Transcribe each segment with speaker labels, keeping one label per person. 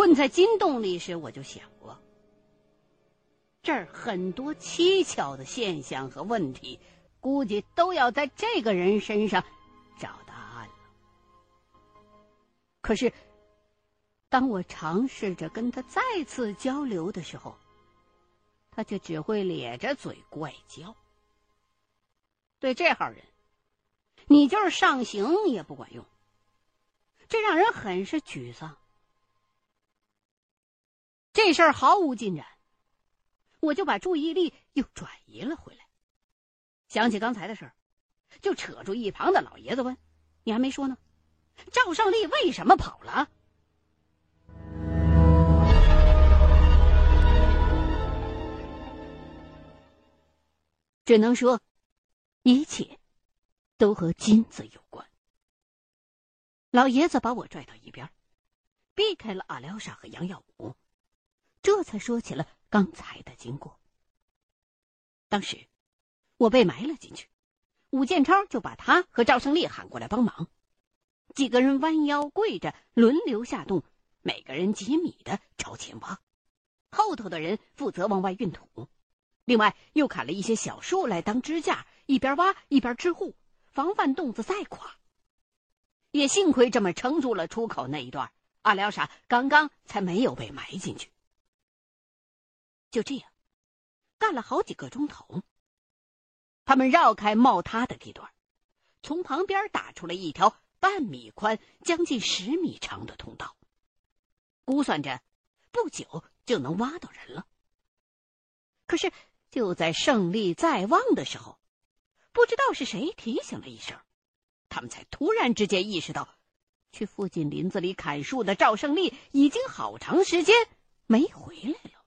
Speaker 1: 困在金洞里时，我就想过，这儿很多蹊跷的现象和问题，估计都要在这个人身上找答案了。可是，当我尝试着跟他再次交流的时候，他却只会咧着嘴怪叫。对这号人，你就是上刑也不管用，这让人很是沮丧。这事儿毫无进展，我就把注意力又转移了回来。想起刚才的事儿，就扯住一旁的老爷子问：“你还没说呢，赵胜利为什么跑了？”只能说，一切都和金子有关。老爷子把我拽到一边，避开了阿廖沙和杨耀武。这才说起了刚才的经过。当时我被埋了进去，武建超就把他和赵胜利喊过来帮忙。几个人弯腰跪着，轮流下洞，每个人几米的朝前挖。后头的人负责往外运土，另外又砍了一些小树来当支架，一边挖一边支护，防范洞子再垮。也幸亏这么撑住了出口那一段，阿廖沙刚刚才没有被埋进去。就这样，干了好几个钟头。他们绕开冒塌的地段，从旁边打出了一条半米宽、将近十米长的通道，估算着不久就能挖到人了。可是就在胜利在望的时候，不知道是谁提醒了一声，他们才突然之间意识到，去附近林子里砍树的赵胜利已经好长时间没回来了。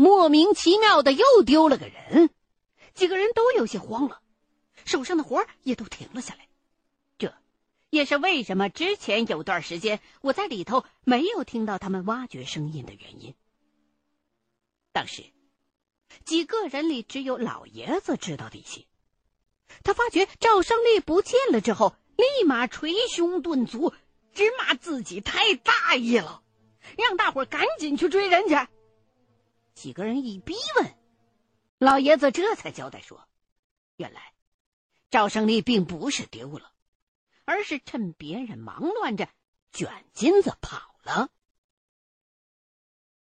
Speaker 1: 莫名其妙的又丢了个人，几个人都有些慌了，手上的活也都停了下来。这，也是为什么之前有段时间我在里头没有听到他们挖掘声音的原因。当时，几个人里只有老爷子知道的一些。他发觉赵胜利不见了之后，立马捶胸顿足，直骂自己太大意了，让大伙赶紧去追人去。几个人一逼问，老爷子这才交代说：“原来赵胜利并不是丢了，而是趁别人忙乱着卷金子跑了。”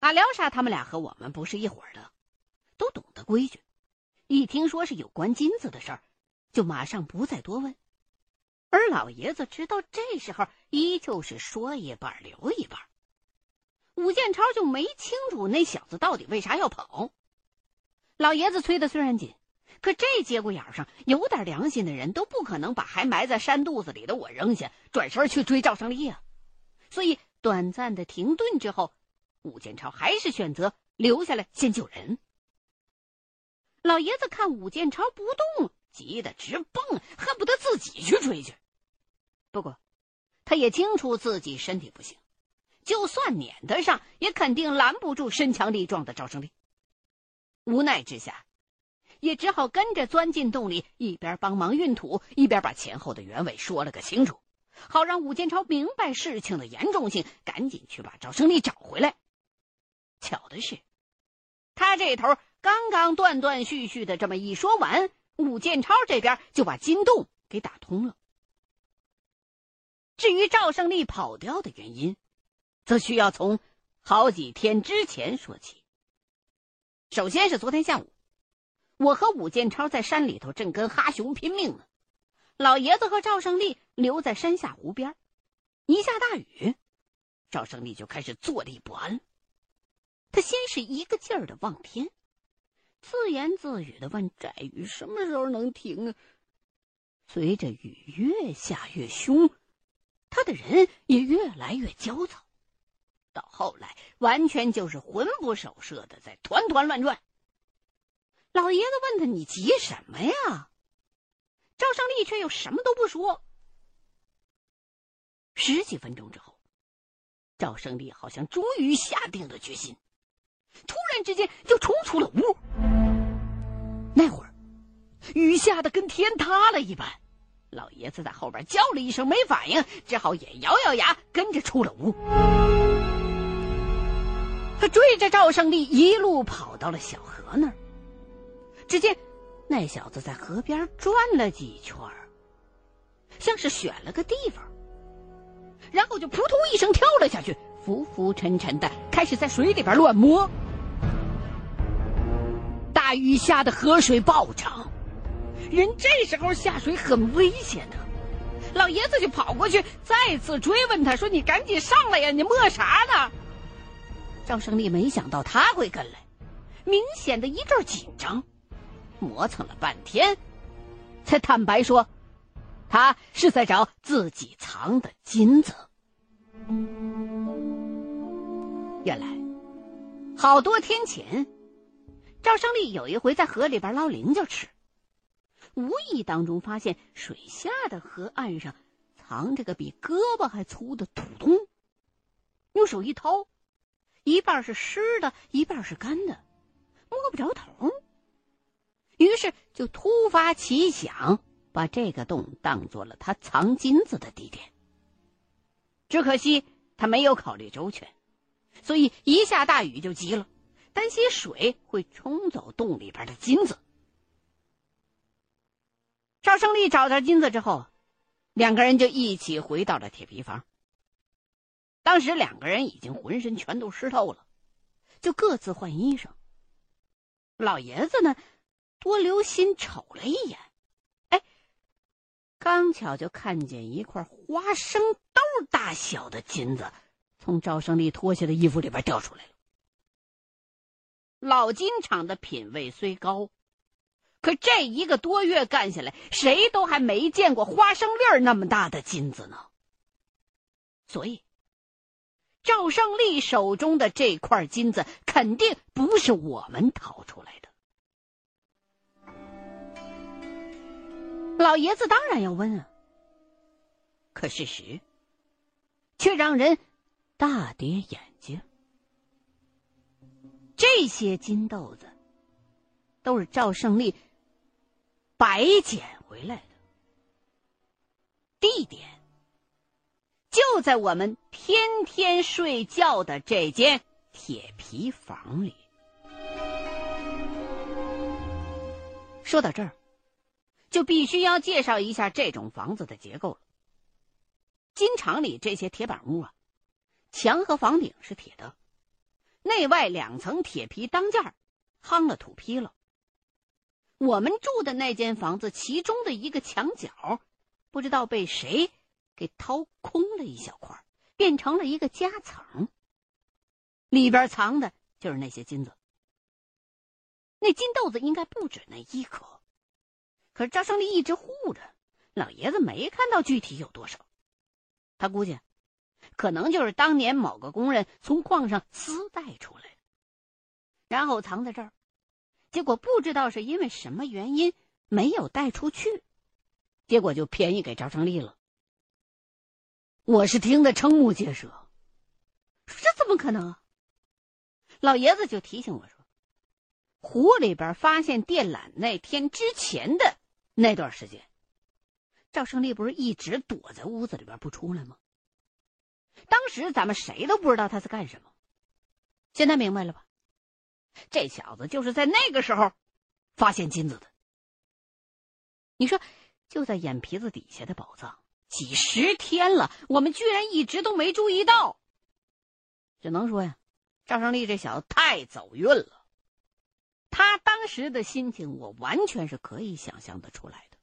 Speaker 1: 阿廖沙他们俩和我们不是一伙的，都懂得规矩，一听说是有关金子的事儿，就马上不再多问。而老爷子直到这时候，依旧是说一半留一半。武建超就没清楚那小子到底为啥要跑。老爷子催的虽然紧，可这节骨眼上有点良心的人都不可能把还埋在山肚子里的我扔下，转身去追赵胜利啊。所以短暂的停顿之后，武建超还是选择留下来先救人。老爷子看武建超不动，急得直蹦，恨不得自己去追去。不过，他也清楚自己身体不行。就算撵得上，也肯定拦不住身强力壮的赵胜利。无奈之下，也只好跟着钻进洞里，一边帮忙运土，一边把前后的原委说了个清楚，好让武建超明白事情的严重性，赶紧去把赵胜利找回来。巧的是，他这头刚刚断断续续的这么一说完，武建超这边就把金洞给打通了。至于赵胜利跑掉的原因，则需要从好几天之前说起。首先是昨天下午，我和武建超在山里头正跟哈熊拼命呢，老爷子和赵胜利留在山下湖边。一下大雨，赵胜利就开始坐立不安。他先是一个劲儿的望天，自言自语的问：“这雨什么时候能停啊？”随着雨越下越凶，他的人也越来越焦躁。到后来，完全就是魂不守舍的在团团乱转。老爷子问他：“你急什么呀？”赵胜利却又什么都不说。十几分钟之后，赵胜利好像终于下定了决心，突然之间就冲出了屋。那会儿，雨下的跟天塌了一般，老爷子在后边叫了一声，没反应，只好也咬咬牙跟着出了屋。他追着赵胜利一路跑到了小河那儿。只见那小子在河边转了几圈像是选了个地方，然后就扑通一声跳了下去，浮浮沉沉的开始在水里边乱摸。大雨下的河水暴涨。人这时候下水很危险的，老爷子就跑过去，再次追问他说：“你赶紧上来呀，你摸啥呢？”赵胜利没想到他会跟来，明显的一阵紧张，磨蹭了半天，才坦白说：“他是在找自己藏的金子。”原来，好多天前，赵胜利有一回在河里边捞菱角吃。无意当中发现水下的河岸上藏着个比胳膊还粗的土洞，用手一掏，一半是湿的，一半是干的，摸不着头。于是就突发奇想，把这个洞当做了他藏金子的地点。只可惜他没有考虑周全，所以一下大雨就急了，担心水会冲走洞里边的金子。赵胜利找到金子之后，两个人就一起回到了铁皮房。当时两个人已经浑身全都湿透了，就各自换衣裳。老爷子呢，多留心瞅了一眼，哎，刚巧就看见一块花生豆大小的金子从赵胜利脱下的衣服里边掉出来了。老金厂的品位虽高。可这一个多月干下来，谁都还没见过花生粒儿那么大的金子呢。所以，赵胜利手中的这块金子肯定不是我们掏出来的。老爷子当然要问啊，可事实却让人大跌眼镜。这些金豆子都是赵胜利。白捡回来的，地点就在我们天天睡觉的这间铁皮房里。说到这儿，就必须要介绍一下这种房子的结构了。金厂里这些铁板屋啊，墙和房顶是铁的，内外两层铁皮当间夯了土坯了。我们住的那间房子，其中的一个墙角，不知道被谁给掏空了一小块，变成了一个夹层。里边藏的就是那些金子。那金豆子应该不止那一颗，可是赵胜利一直护着，老爷子没看到具体有多少。他估计，可能就是当年某个工人从矿上私带出来，然后藏在这儿。结果不知道是因为什么原因没有带出去，结果就便宜给赵胜利了。我是听得瞠目结舌，这怎么可能？老爷子就提醒我说，湖里边发现电缆那天之前的那段时间，赵胜利不是一直躲在屋子里边不出来吗？当时咱们谁都不知道他是干什么，现在明白了吧？这小子就是在那个时候发现金子的。你说，就在眼皮子底下的宝藏，几十天了，我们居然一直都没注意到。只能说呀，赵胜利这小子太走运了。他当时的心情，我完全是可以想象的出来的。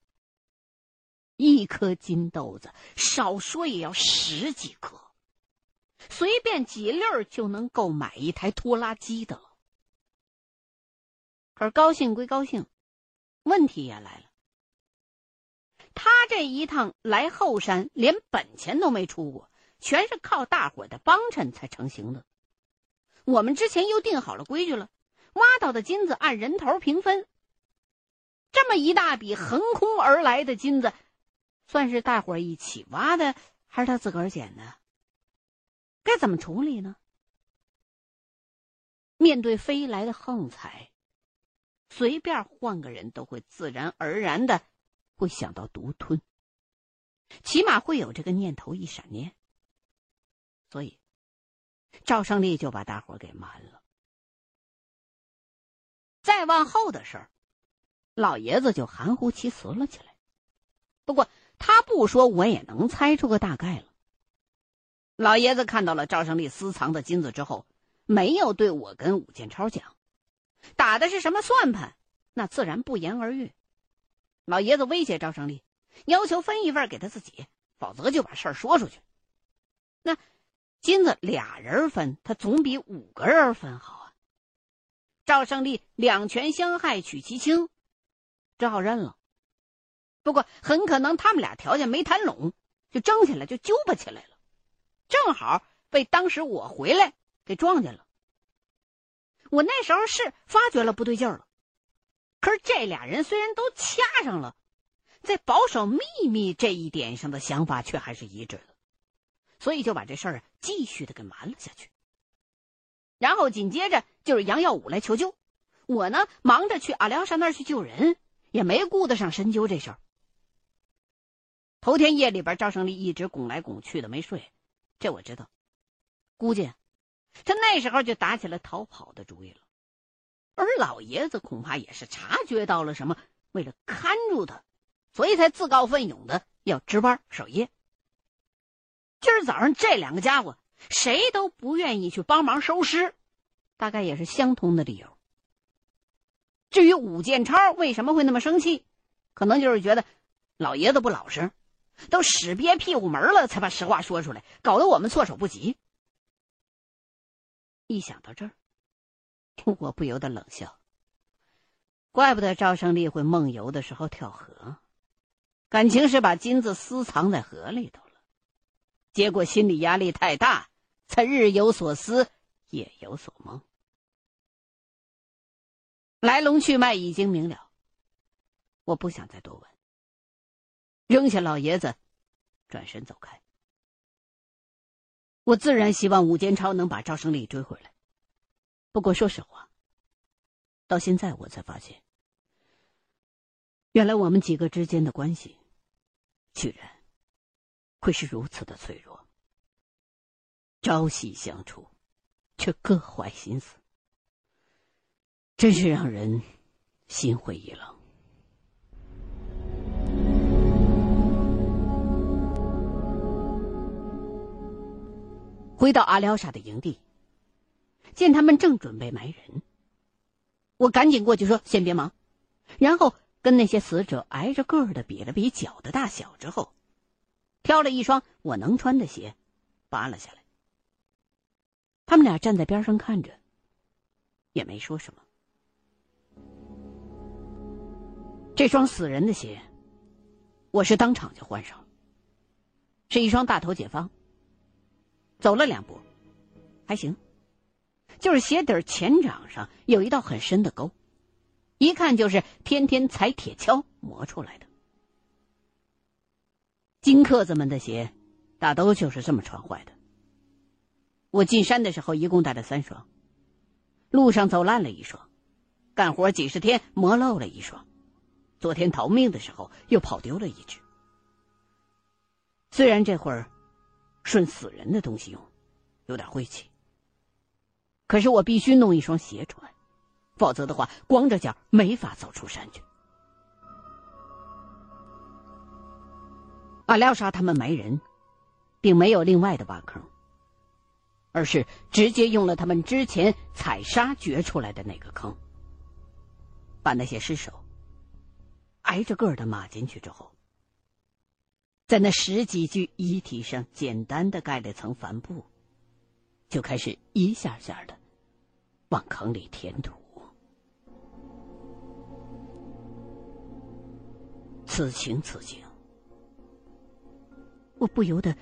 Speaker 1: 一颗金豆子，少说也要十几颗，随便几粒就能够买一台拖拉机的了。可是高兴归高兴，问题也来了。他这一趟来后山，连本钱都没出过，全是靠大伙的帮衬才成型的。我们之前又定好了规矩了，挖到的金子按人头平分。这么一大笔横空而来的金子，算是大伙一起挖的，还是他自个儿捡的？该怎么处理呢？面对飞来的横财。随便换个人都会自然而然的会想到独吞，起码会有这个念头一闪念。所以，赵胜利就把大伙给瞒了。再往后的事儿，老爷子就含糊其辞了起来。不过他不说，我也能猜出个大概了。老爷子看到了赵胜利私藏的金子之后，没有对我跟武建超讲，打的是什么算盘，那自然不言而喻。老爷子威胁赵胜利，要求分一份给他自己，否则就把事儿说出去。那金子俩人分，他总比五个人分好啊。赵胜利两权相害取其轻，只好认了。不过很可能他们俩条件没谈拢，就争起来，就揪巴起来了。正好被当时我回来给撞见了。我那时候是发觉了不对劲儿了，可是这俩人虽然都掐上了，在保守秘密这一点上的想法却还是一致的，所以就把这事儿继续的给瞒了下去。然后紧接着就是杨耀武来求救，我呢忙着去阿廖沙那儿去救人，也没顾得上深究这事儿。头天夜里边，赵胜利一直拱来拱去的没睡。这我知道，估计他那时候就打起了逃跑的主意了，而老爷子恐怕也是察觉到了什么，为了看住他，所以才自告奋勇的要值班守夜。今儿早上这两个家伙谁都不愿意去帮忙收尸，大概也是相同的理由。至于武建超为什么会那么生气，可能就是觉得老爷子不老实。都使憋屁股门了，才把实话说出来，搞得我们措手不及。一想到这儿，我不由得冷笑。怪不得赵胜利会梦游的时候跳河，感情是把金子私藏在河里头了。结果心理压力太大，才日有所思，夜有所梦。来龙去脉已经明了，我不想再多问。扔下老爷子，转身走开。我自然希望武建超能把赵胜利追回来。不过说实话，到现在我才发现，原来我们几个之间的关系，居然会是如此的脆弱。朝夕相处，却各怀心思，真是让人心灰意冷。回到阿廖沙的营地，见他们正准备埋人，我赶紧过去说：“先别忙。”然后跟那些死者挨着个的比了比脚的大小，之后挑了一双我能穿的鞋，扒了下来。他们俩站在边上看着，也没说什么。这双死人的鞋，我是当场就换上了，是一双大头解放。走了两步，还行，就是鞋底前掌上有一道很深的沟，一看就是天天踩铁锹磨出来的。金客子们的鞋，大都就是这么穿坏的。我进山的时候一共带了三双，路上走烂了一双，干活几十天磨漏了一双，昨天逃命的时候又跑丢了一只。虽然这会儿。顺死人的东西用，有点晦气。可是我必须弄一双鞋穿，否则的话，光着脚没法走出山去。阿廖沙他们埋人，并没有另外的挖坑，而是直接用了他们之前采沙掘出来的那个坑，把那些尸首挨着个的码进去之后。在那十几具遗体上简单的盖了层帆布，就开始一下下的往坑里填土。此情此景，我不由得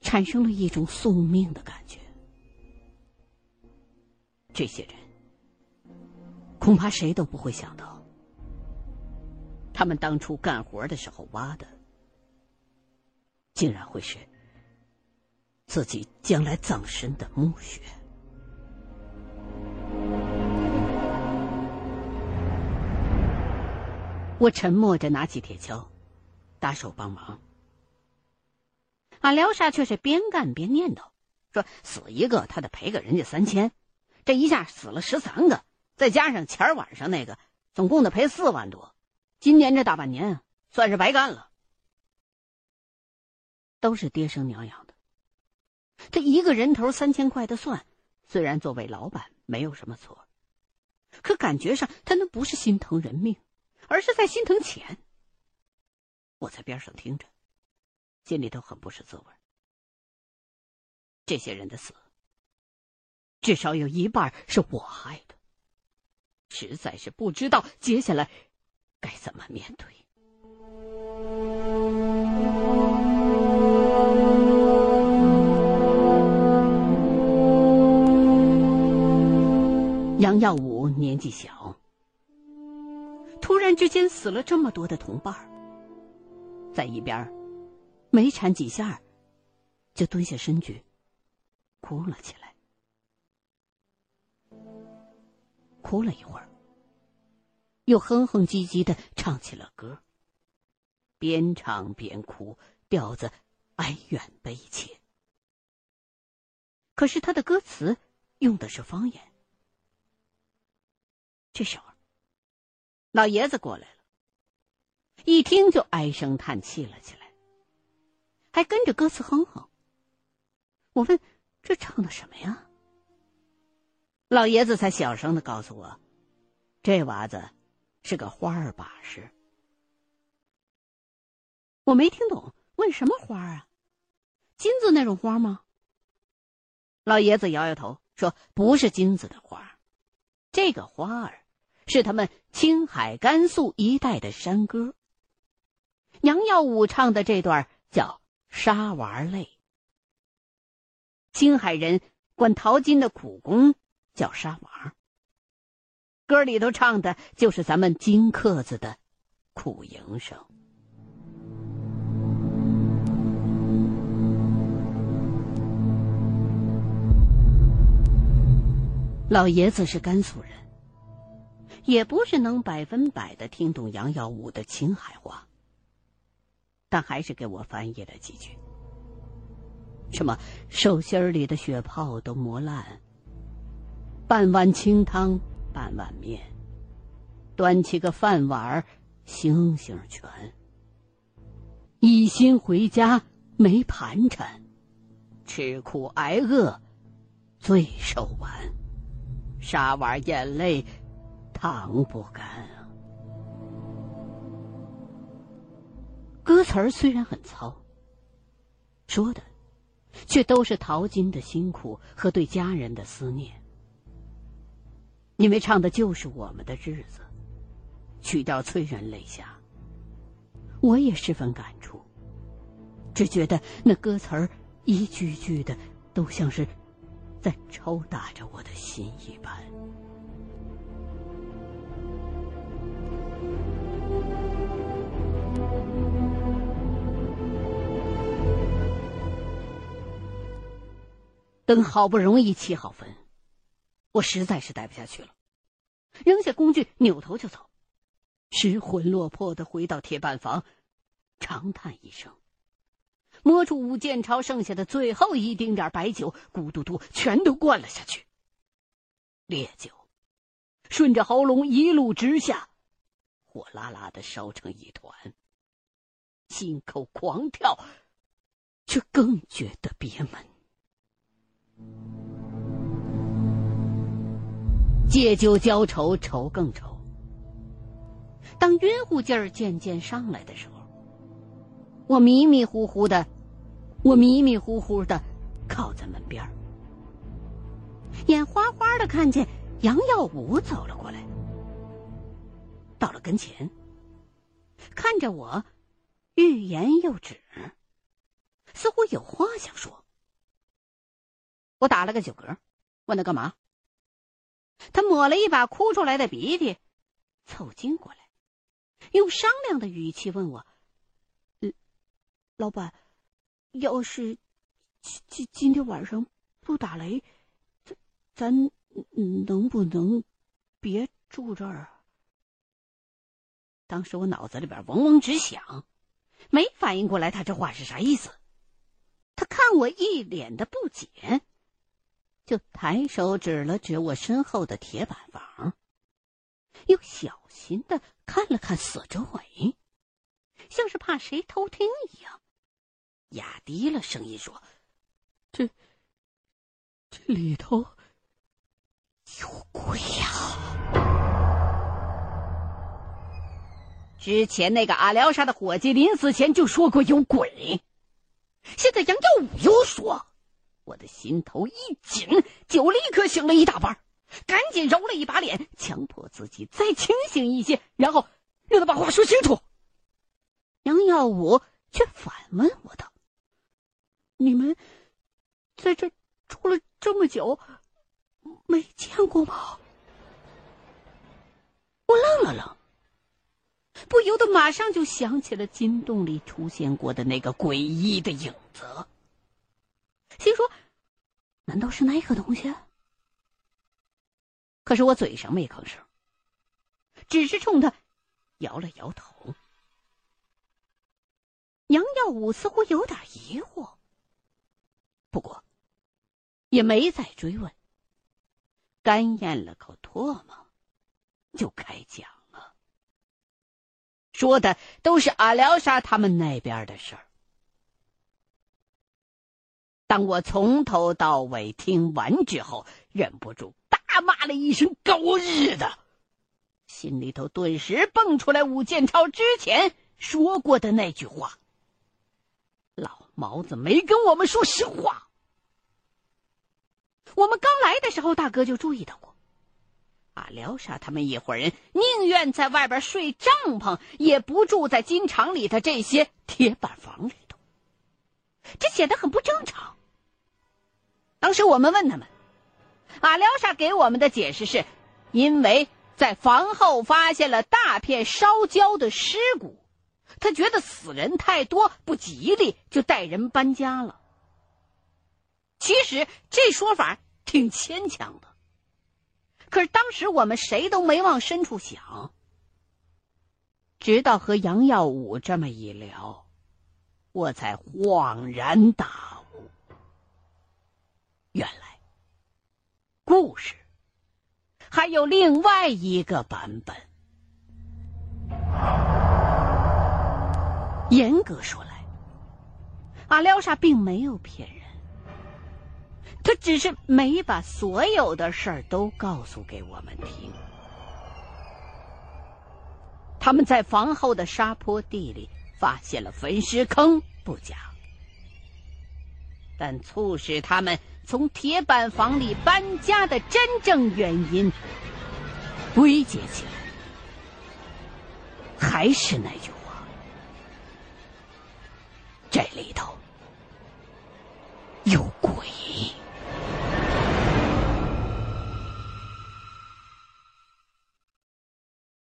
Speaker 1: 产生了一种宿命的感觉。这些人恐怕谁都不会想到，他们当初干活的时候挖的。竟然会是自己将来葬身的墓穴。我沉默着拿起铁锹，搭手帮忙，阿廖沙却是边干边念叨，说：“死一个，他得赔给人家三千，这一下死了十三个，再加上前晚上那个，总共得赔四万多。今年这大半年算是白干了。”都是爹生娘养的，这一个人头三千块的算，虽然作为老板没有什么错，可感觉上他那不是心疼人命，而是在心疼钱。我在边上听着，心里头很不是滋味。这些人的死，至少有一半是我害的，实在是不知道接下来该怎么面对。杨耀武年纪小，突然之间死了这么多的同伴在一边没缠几下，就蹲下身去，哭了起来。哭了一会儿，又哼哼唧唧的唱起了歌，边唱边哭，调子哀怨悲切。可是他的歌词用的是方言。这首，老爷子过来了，一听就唉声叹气了起来，还跟着歌词哼哼。我问：“这唱的什么呀？”老爷子才小声的告诉我：“这娃子是个花儿把式。”我没听懂，问什么花啊？金子那种花吗？老爷子摇摇头说：“不是金子的花，这个花儿。”是他们青海、甘肃一带的山歌。杨耀武唱的这段叫《沙娃泪》。青海人管淘金的苦工叫沙娃。歌里头唱的就是咱们金客子的苦营生。老爷子是甘肃人。也不是能百分百的听懂杨耀武的青海话，但还是给我翻译了几句。什么手心里的血泡都磨烂，半碗清汤半碗面，端起个饭碗星星全。一心回家没盘缠，吃苦挨饿最受完，沙碗眼泪。烫不干啊！歌词儿虽然很糙，说的却都是淘金的辛苦和对家人的思念。因为唱的就是我们的日子，曲调催人泪下。我也十分感触，只觉得那歌词儿一句句的都像是在抽打着我的心一般。等好不容易起好坟，我实在是待不下去了，扔下工具，扭头就走，失魂落魄的回到铁板房，长叹一声，摸出武建朝剩下的最后一丁点白酒，咕嘟嘟全都灌了下去。烈酒顺着喉咙一路直下，火辣辣的烧成一团，心口狂跳，却更觉得憋闷。借酒浇愁，愁更愁。当晕乎劲儿渐渐上来的时候，我迷迷糊糊的，我迷迷糊糊的靠在门边眼花花的看见杨耀武走了过来，到了跟前，看着我，欲言又止，似乎有话想说。我打了个酒嗝，问他干嘛。他抹了一把哭出来的鼻涕，凑近过来，用商量的语气问我：“嗯老板，要是今今今天晚上不打雷，咱咱能不能别住这儿？”当时我脑子里边嗡嗡直响，没反应过来他这话是啥意思。他看我一脸的不解，就抬手指了指我身后的铁板房，又小心的看了看四周围，像是怕谁偷听一样，压低了声音说：“这这里头有鬼呀！”之前那个阿廖沙的伙计临死前就说过有鬼，现在杨耀武又说，我的心头一紧，就立刻醒了一大半，赶紧揉了一把脸，强迫自己再清醒一些，然后让他把话说清楚。杨耀武却反问我道：“你们在这住了这么久，没见过吗？”我愣了愣。不由得马上就想起了金洞里出现过的那个诡异的影子，心说：“难道是那个东西？”可是我嘴上没吭声，只是冲他摇了摇头。杨耀武似乎有点疑惑，不过也没再追问，干咽了口唾沫，就开讲了。说的都是阿廖沙他们那边的事儿。当我从头到尾听完之后，忍不住大骂了一声“狗日的”，心里头顿时蹦出来武建超之前说过的那句话：“老毛子没跟我们说实话。”我们刚来的时候，大哥就注意到过。阿廖沙他们一伙人宁愿在外边睡帐篷，也不住在金厂里的这些铁板房里头。这显得很不正常。当时我们问他们，阿廖沙给我们的解释是，因为在房后发现了大片烧焦的尸骨，他觉得死人太多不吉利，就带人搬家了。其实这说法挺牵强的。可是当时我们谁都没往深处想，直到和杨耀武这么一聊，我才恍然大悟。原来，故事还有另外一个版本。严格说来，阿廖沙并没有骗人。他只是没把所有的事儿都告诉给我们听。他们在房后的沙坡地里发现了焚尸坑，不假。但促使他们从铁板房里搬家的真正原因归结起来还是那句话这里头有鬼。